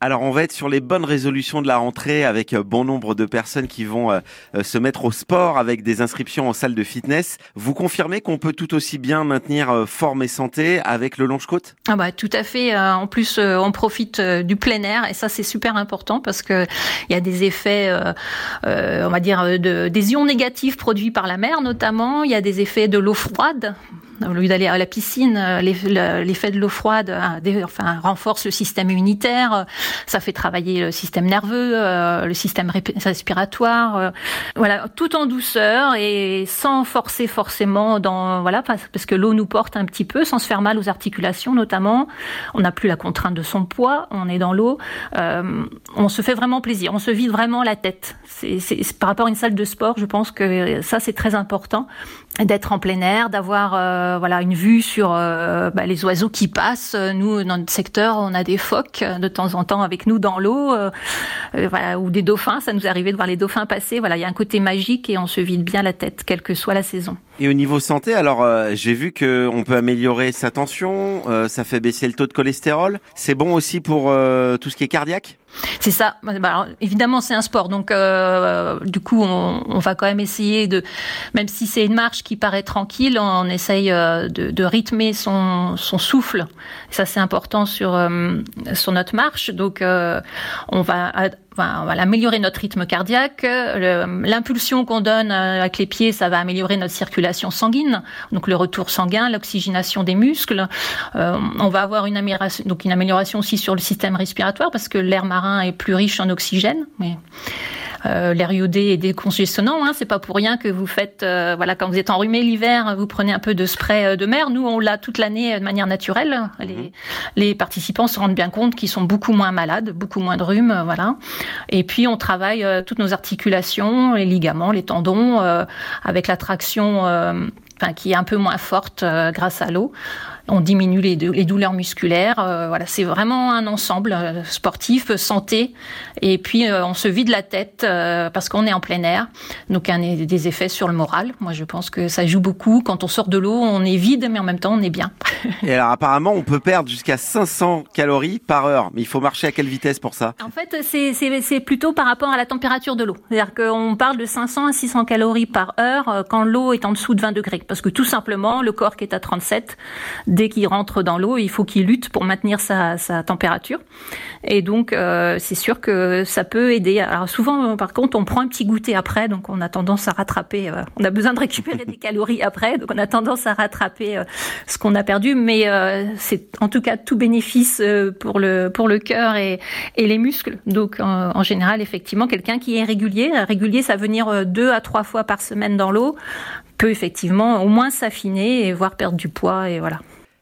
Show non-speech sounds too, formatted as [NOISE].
Alors on va être sur les bonnes résolutions de la rentrée avec euh, bon nombre de personnes qui vont euh, euh, se mettre au sport avec des inscriptions en salle de fitness. Vous confirmez qu'on peut tout aussi bien maintenir forme et santé avec le longe-côte Ah bah tout à fait. En plus on profite du plein air et ça c'est super important parce que il y a des effets, on va dire, de, des ions négatifs produits par la mer notamment. Il y a des effets de l'eau froide au lieu d'aller à la piscine, euh, l'effet de l'eau froide euh, renforce le système immunitaire, ça fait travailler le système nerveux, euh, le système respiratoire, voilà, tout en douceur et sans forcer forcément dans, voilà, parce que l'eau nous porte un petit peu, sans se faire mal aux articulations notamment. On n'a plus la contrainte de son poids, on est dans l'eau, on se fait vraiment plaisir, on se vide vraiment la tête. Par rapport à une salle de sport, je pense que ça c'est très important d'être en plein air, d'avoir euh, voilà une vue sur euh, bah, les oiseaux qui passent. Nous, dans notre secteur, on a des phoques euh, de temps en temps avec nous dans l'eau, voilà, ou des dauphins. Ça nous arrivé de voir les dauphins passer. Voilà, il y a un côté magique et on se vide bien la tête, quelle que soit la saison. Et au niveau santé, alors j'ai vu que on peut améliorer sa tension, ça fait baisser le taux de cholestérol. C'est bon aussi pour tout ce qui est cardiaque? C'est ça. Bah, évidemment, c'est un sport, donc euh, du coup, on, on, va quand même essayer de, même si c'est une marche qui paraît tranquille, on, essaye euh, de, de, rythmer son, son souffle. Ça, c'est important sur euh, sur notre marche. Donc, euh, on va on va améliorer notre rythme cardiaque. L'impulsion qu'on donne avec les pieds, ça va améliorer notre circulation sanguine, donc le retour sanguin, l'oxygénation des muscles. Euh, on va avoir une amélioration, donc une amélioration aussi sur le système respiratoire parce que l'air marin est plus riche en oxygène. Mais euh, l'air iodé est décongestionnant. Hein, c'est pas pour rien que vous faites, euh, voilà, quand vous êtes enrhumé l'hiver, vous prenez un peu de spray euh, de mer. Nous, on l'a toute l'année de manière naturelle. Les, mhm. les, participants se rendent bien compte qu'ils sont beaucoup moins malades, beaucoup moins de rhume, voilà. Et puis on travaille toutes nos articulations, les ligaments, les tendons, avec la traction enfin, qui est un peu moins forte euh, grâce à l'eau. On diminue les, les douleurs musculaires. Euh, voilà, c'est vraiment un ensemble euh, sportif, santé, et puis on se vide la tête parce qu'on est en plein air. Donc, il y a des effets sur le moral. Moi, je pense que ça joue beaucoup. Quand on sort de l'eau, on est vide, mais en même temps, on est bien. [LAUGHS] et alors, apparemment, on peut perdre jusqu'à 500 calories par heure. Mais il faut marcher à quelle vitesse pour ça? En fait, c'est plutôt par rapport à la température de l'eau. C'est-à-dire qu'on parle de 500 à 600 calories par heure quand l'eau est en dessous de 20 degrés parce que tout simplement, le corps qui est à 37, dès qu'il rentre dans l'eau, il faut qu'il lutte pour maintenir sa, température. Et donc, euh, c'est sûr que ça peut aider. Alors souvent, par contre, on prend un petit goûter après, donc on a tendance à rattraper. Euh, on a besoin de récupérer des [LAUGHS] calories après, donc on a tendance à rattraper euh, ce qu'on a perdu. Mais c'est en tout cas tout bénéfice pour le pour le cœur et, et les muscles. Donc, en, général, effectivement, quelqu'un qui est régulier, régulier, ça veut venir deux à trois fois par semaine dans l'eau peut effectivement au moins s'affiner et voir perdre du poids et voilà.